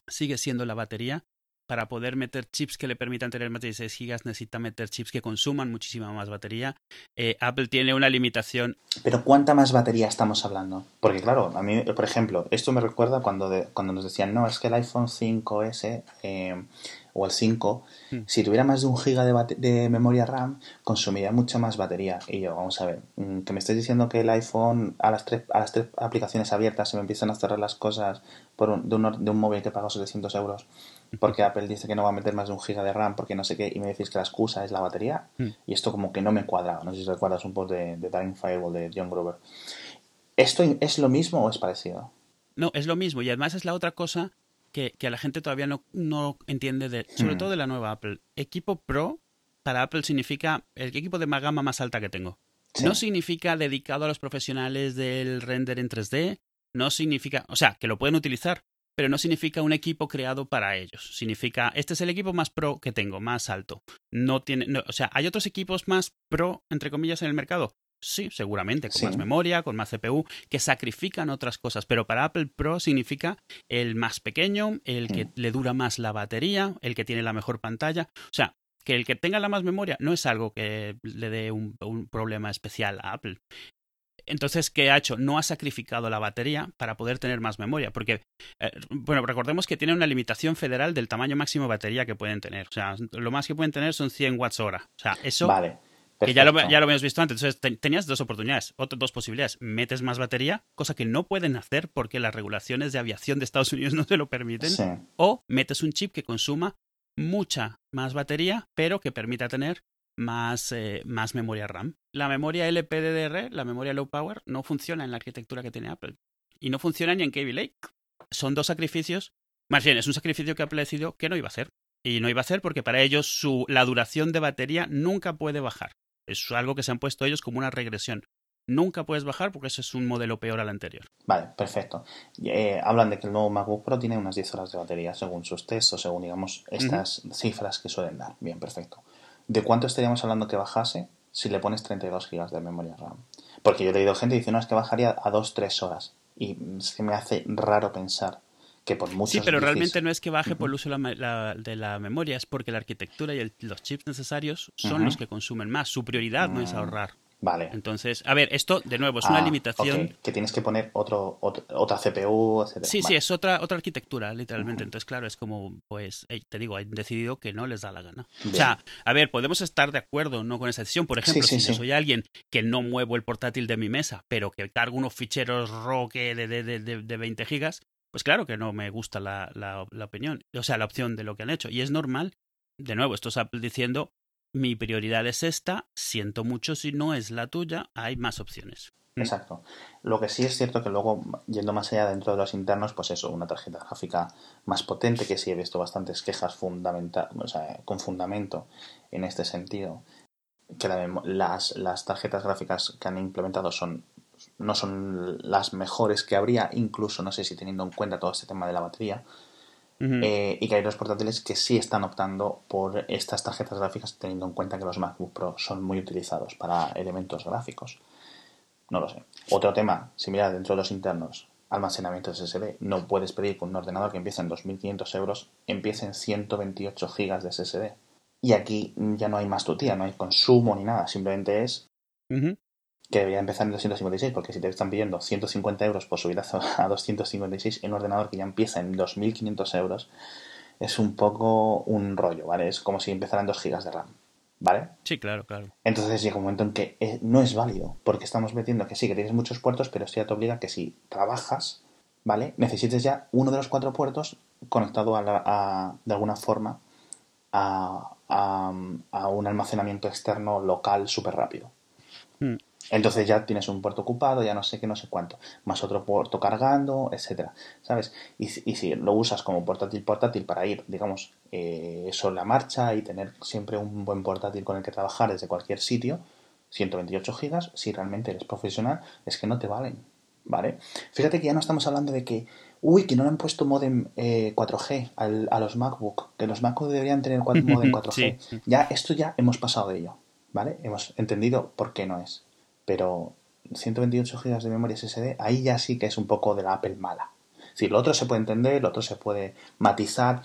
sigue siendo la batería para poder meter chips que le permitan tener más de 16 gigas necesita meter chips que consuman muchísima más batería. Eh, Apple tiene una limitación. Pero ¿cuánta más batería estamos hablando? Porque claro, a mí, por ejemplo, esto me recuerda cuando, cuando nos decían, no, es que el iPhone 5S eh, o el 5, hmm. si tuviera más de un giga de, de, memoria RAM, consumiría mucha más batería. Y yo, vamos a ver, mm, que me estés diciendo que el iPhone a las tres, a las tres aplicaciones abiertas se me empiezan a cerrar las cosas por de, un, de un móvil que pago 700 euros porque Apple dice que no va a meter más de un giga de RAM porque no sé qué, y me decís que la excusa es la batería, hmm. y esto como que no me cuadra. No sé si recuerdas un poco de, de Time Firewall de John Grover. ¿Esto es lo mismo o es parecido? No, es lo mismo, y además es la otra cosa que, que la gente todavía no, no entiende, de, sobre hmm. todo de la nueva Apple. Equipo Pro para Apple significa el equipo de gama más alta que tengo. No significa dedicado a los profesionales del render en 3D, no significa, o sea, que lo pueden utilizar, pero no significa un equipo creado para ellos. Significa, este es el equipo más pro que tengo, más alto. No tiene, o sea, ¿hay otros equipos más pro, entre comillas, en el mercado? Sí, seguramente, con más memoria, con más CPU, que sacrifican otras cosas, pero para Apple Pro significa el más pequeño, el que mm. le dura más la batería, el que tiene la mejor pantalla. O sea, que el que tenga la más memoria no es algo que le dé un problema especial a Apple. Entonces, ¿qué ha hecho? No ha sacrificado la batería para poder tener más memoria, porque, eh, bueno, recordemos que tiene una limitación federal del tamaño máximo de batería que pueden tener. O sea, lo más que pueden tener son 100 watts hora. O sea, eso... Vale. Que ya lo, ya lo habíamos visto antes. Entonces, tenías dos oportunidades, otras dos posibilidades. Metes más batería, cosa que no pueden hacer porque las regulaciones de aviación de Estados Unidos no te lo permiten. O metes un chip que consuma mucha más batería, pero que permita tener más, eh, más memoria RAM. La memoria LPDDR, la memoria low power, no funciona en la arquitectura que tiene Apple. Y no funciona ni en Kaby Lake. Son dos sacrificios. Más bien, es un sacrificio que Apple decidió que no iba a hacer. Y no iba a hacer porque para ellos su, la duración de batería nunca puede bajar. Es algo que se han puesto ellos como una regresión. Nunca puedes bajar porque ese es un modelo peor al anterior. Vale, perfecto. Eh, hablan de que el nuevo MacBook Pro tiene unas 10 horas de batería según sus tests o según, digamos, estas cifras que suelen dar. Bien, perfecto. ¿De cuánto estaríamos hablando que bajase si le pones 32 GB de memoria RAM? Porque yo he leído gente diciendo no, es que bajaría a 2-3 horas. Y se me hace raro pensar que por mucho. Sí, pero realmente no es que baje por el uso de la, memoria, es porque la arquitectura y los chips necesarios son los que consumen más. Su prioridad no es mm. ahorrar. Vale. Entonces, a ver, esto de nuevo es una Ah, limitación. ok, Que tienes que poner otro, ot- otra CPU, etc. Sí, sí, es otra, otra arquitectura, literalmente. Entonces, claro, es como, pues, te digo, han decidido que no les da la gana. O sea, a ver, podemos estar de acuerdo no con esa decisión. Por ejemplo, Sí, sí, si yo soy alguien que no muevo el portátil de mi mesa, pero que cargo unos ficheros RAW que de, de, de, de- de 20 gigas, pues claro que no me gusta la, la, la opinión, o sea, la opción de lo que han hecho. Y es normal, de nuevo, esto es Apple diciendo, mi prioridad es esta, siento mucho si no es la tuya, hay más opciones. Mm. Exacto. Lo que sí es cierto que luego, yendo más allá dentro de los internos, pues eso, una tarjeta gráfica más potente, que sí he visto bastantes quejas fundamenta o sea, con fundamento en este sentido. Que las, las tarjetas gráficas que han implementado son no son las mejores que habría, incluso no sé si teniendo en cuenta todo este tema de la batería, Eh, y que hay dos portátiles que sí están optando por estas tarjetas gráficas teniendo en cuenta que los MacBook Pro son muy utilizados para elementos gráficos. No lo sé. Otro tema, similar dentro de los internos, almacenamiento SSD. No puedes pedir que un ordenador que empieza en 2.500 euros empiece en 128 gigas de SSD. Y aquí ya no hay más tutía, no hay consumo ni nada. Simplemente es. Que debería empezar en 256, porque si te están pidiendo 150 euros por subir a 256 en un ordenador que ya empieza en 2.500 euros, es un poco un rollo, ¿vale? Es como si empezara en 2 gigas de RAM, ¿vale? Sí, claro, claro. Entonces llega un momento en que eh, no es válido, porque estamos metiendo que sí, que tienes muchos puertos, pero esto ya te obliga que si trabajas, ¿vale? Necesites ya uno de los cuatro puertos conectado a, la- a- de alguna forma a, a- a un almacenamiento externo local súper rápido. Mm. Entonces ya tienes un puerto ocupado, ya no sé qué, no sé cuánto, más otro puerto cargando, etcétera, ¿sabes? Y, si- y si lo usas como portátil portátil para ir, digamos, eh, sobre la marcha y tener siempre un buen portátil con el que trabajar desde cualquier sitio, 128 gigas, si realmente eres profesional, es que no te valen, ¿vale? Fíjate que ya no estamos hablando de que, uy, que no le han puesto modem eh, 4G al- a los MacBook, que los MacBook deberían tener modem 4G. Sí. Ya, esto ya hemos pasado de ello, ¿vale? Hemos entendido por qué no es. Pero 128 GB de memoria SSD, ahí ya sí que es un poco de la Apple mala. Si lo otro se puede entender, lo otro se puede matizar.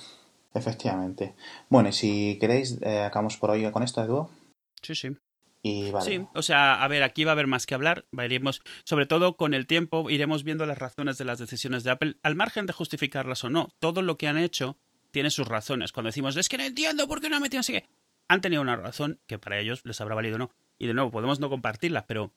Efectivamente. Bueno, y si queréis, eh, acabamos por hoy con esto, Edu. Sí, sí. Y vale. Sí, o sea, a ver, aquí va a haber más que hablar. Iremos, sobre todo con el tiempo, iremos viendo las razones de las decisiones de Apple, al margen de justificarlas o no. Todo lo que han hecho tiene sus razones. Cuando decimos, es que no entiendo por qué no han metido así que. Han tenido una razón que para ellos les habrá valido o no. Y de nuevo, podemos no compartirla, pero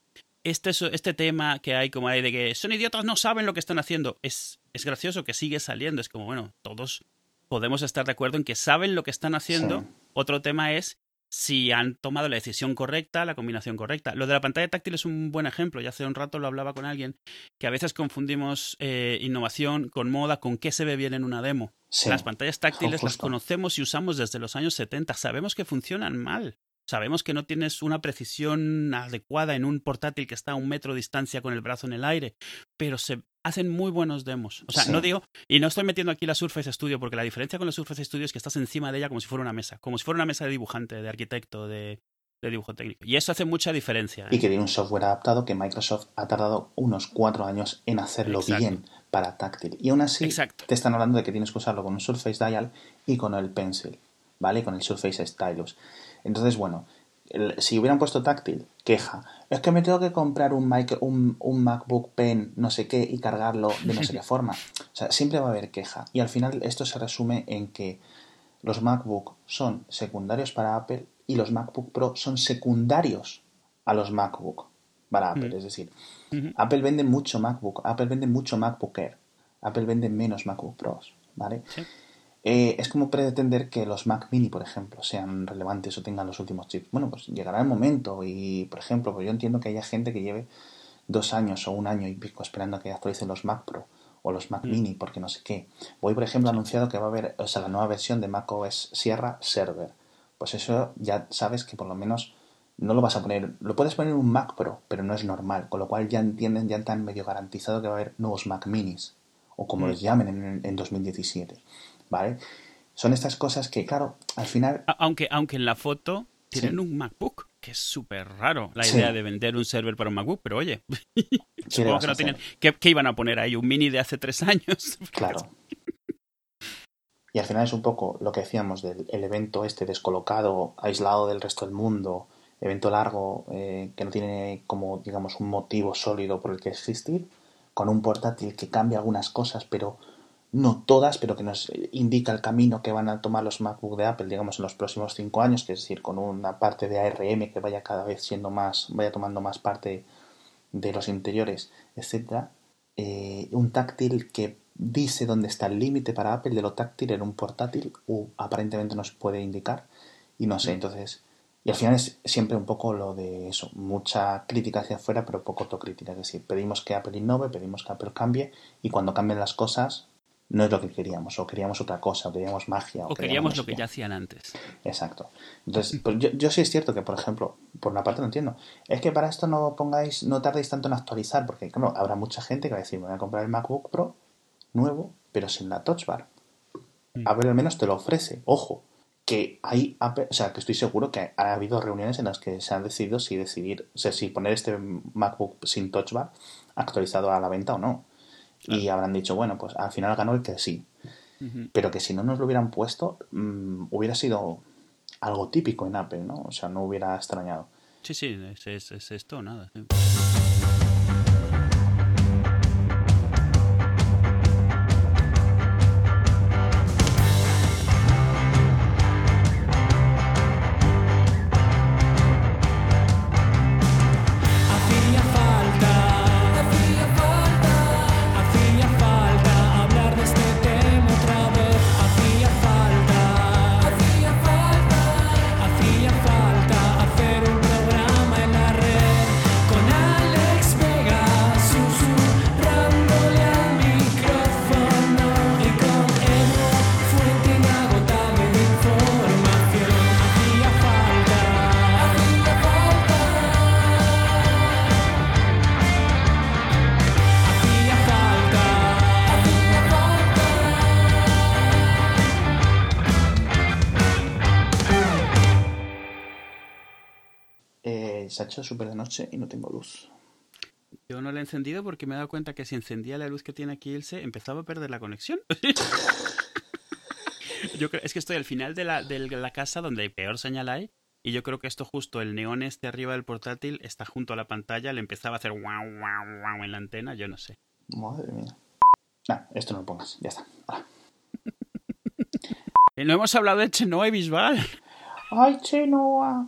este, este tema que hay como hay de que son idiotas, no saben lo que están haciendo, es, es gracioso que sigue saliendo. Es como, bueno, todos podemos estar de acuerdo en que saben lo que están haciendo. Sí. Otro tema es si han tomado la decisión correcta, la combinación correcta. Lo de la pantalla táctil es un buen ejemplo. Ya hace un rato lo hablaba con alguien, que a veces confundimos eh, innovación con moda, con qué se ve bien en una demo. Sí. Las pantallas táctiles las conocemos y usamos desde los años 70. Sabemos que funcionan mal. Sabemos que no tienes una precisión adecuada en un portátil que está a un metro de distancia con el brazo en el aire, pero se hacen muy buenos demos. O sea, Sí. no digo, y no estoy metiendo aquí la Surface Studio, porque la diferencia con la Surface Studio es que estás encima de ella como si fuera una mesa, como si fuera una mesa de dibujante, de arquitecto, de, de dibujo técnico. Y eso hace mucha diferencia. ¿eh? Y que tiene un software adaptado que Microsoft ha tardado unos cuatro años en hacerlo Exacto. bien para táctil. Y aún así Exacto. te están hablando de que tienes que usarlo con un Surface Dial y con el Pencil, ¿vale? Con el Surface Stylus. Entonces, bueno, el- si hubieran puesto táctil, queja. Es que me tengo que comprar un, un, un MacBook Pen, no sé qué, y cargarlo de no sé qué forma. O sea, siempre va a haber queja. Y al final esto se resume en que los MacBook son secundarios para Apple y los MacBook Pro son secundarios a los MacBook para Apple. Mm. Es decir. Apple vende mucho MacBook, Apple vende mucho MacBook Air, Apple vende menos MacBook Pros, ¿vale? Sí. Eh, es como pretender que los Mac Mini, por ejemplo, sean relevantes o tengan los últimos chips. Bueno, pues llegará el momento y, por ejemplo, pues yo entiendo que haya gente que lleve dos años o un año y pico esperando a que actualicen los Mac Pro o los Mac Mm. Mini, porque no sé qué. Voy, por ejemplo, ha anunciado que va a haber, o sea, la nueva versión de Mac OS Sierra Server. Pues eso ya sabes que por lo menos no lo vas a poner, lo puedes poner en un Mac Pro, pero no es normal, con lo cual ya entienden, ya están medio garantizado que va a haber nuevos Mac Minis, o como Mm. los llamen en, en 2017, ¿vale? Son estas cosas que, claro, al final Aunque, aunque en la foto tienen Sí. un MacBook, que es súper raro la Sí. idea de vender un server para un MacBook, pero oye, ¿qué le supongo que no tienen. ¿qué, qué iban a poner ahí? ¿Un mini de hace tres años? Claro. Y al final es un poco lo que decíamos del el evento este descolocado, aislado del resto del mundo, evento largo eh, que no tiene como, digamos, un motivo sólido por el que existir, con un portátil que cambia algunas cosas, pero no todas, pero que nos indica el camino que van a tomar los MacBook de Apple, digamos, en los próximos cinco años, que es decir, con una parte de ARM que vaya cada vez siendo más, vaya tomando más parte de los interiores, etcétera. Eh, un táctil que dice dónde está el límite para Apple de lo táctil en un portátil, o aparentemente nos puede indicar, y no sé, entonces y al final es siempre un poco lo de eso, mucha crítica hacia afuera, pero poco autocrítica. Es decir, pedimos que Apple innove, pedimos que Apple cambie, y cuando cambien las cosas, no es lo que queríamos, o queríamos otra cosa, o queríamos magia. O, queríamos, lo que ya hacían antes. Exacto. Entonces, pues yo, yo, sí es cierto que, por ejemplo, por una parte no entiendo, es que para esto no pongáis, no tardéis tanto en actualizar, porque claro, habrá mucha gente que va a decir, voy a comprar el MacBook Pro nuevo, pero sin la Touch Bar. Mm. Apple al menos te lo ofrece, ojo, que hay, o sea, que estoy seguro que ha habido reuniones en las que se han decidido si decidir, o sea, si poner este MacBook sin Touch Bar actualizado a la venta o no. Y habrán dicho, bueno, pues al final ganó el que sí. Pero que si no nos lo hubieran puesto, mm, hubiera sido algo típico en Apple, ¿no? O sea, no hubiera extrañado. Sí, sí, es, es, es esto, nada. Súper de noche y no tengo luz. Yo no la he encendido porque me he dado cuenta que si encendía la luz que tiene aquí Ilse, empezaba a perder la conexión. yo creo, es que estoy al final de la, de la casa donde peor señal hay. Y yo creo que esto justo, el neón este arriba del portátil está junto a la pantalla, le empezaba a hacer wow, wow, wow en la antena, yo no sé. Madre mía. Nah, esto no lo pongas, ya está. no hemos hablado de Chenoa y Bisbal. Ay, Chenoa.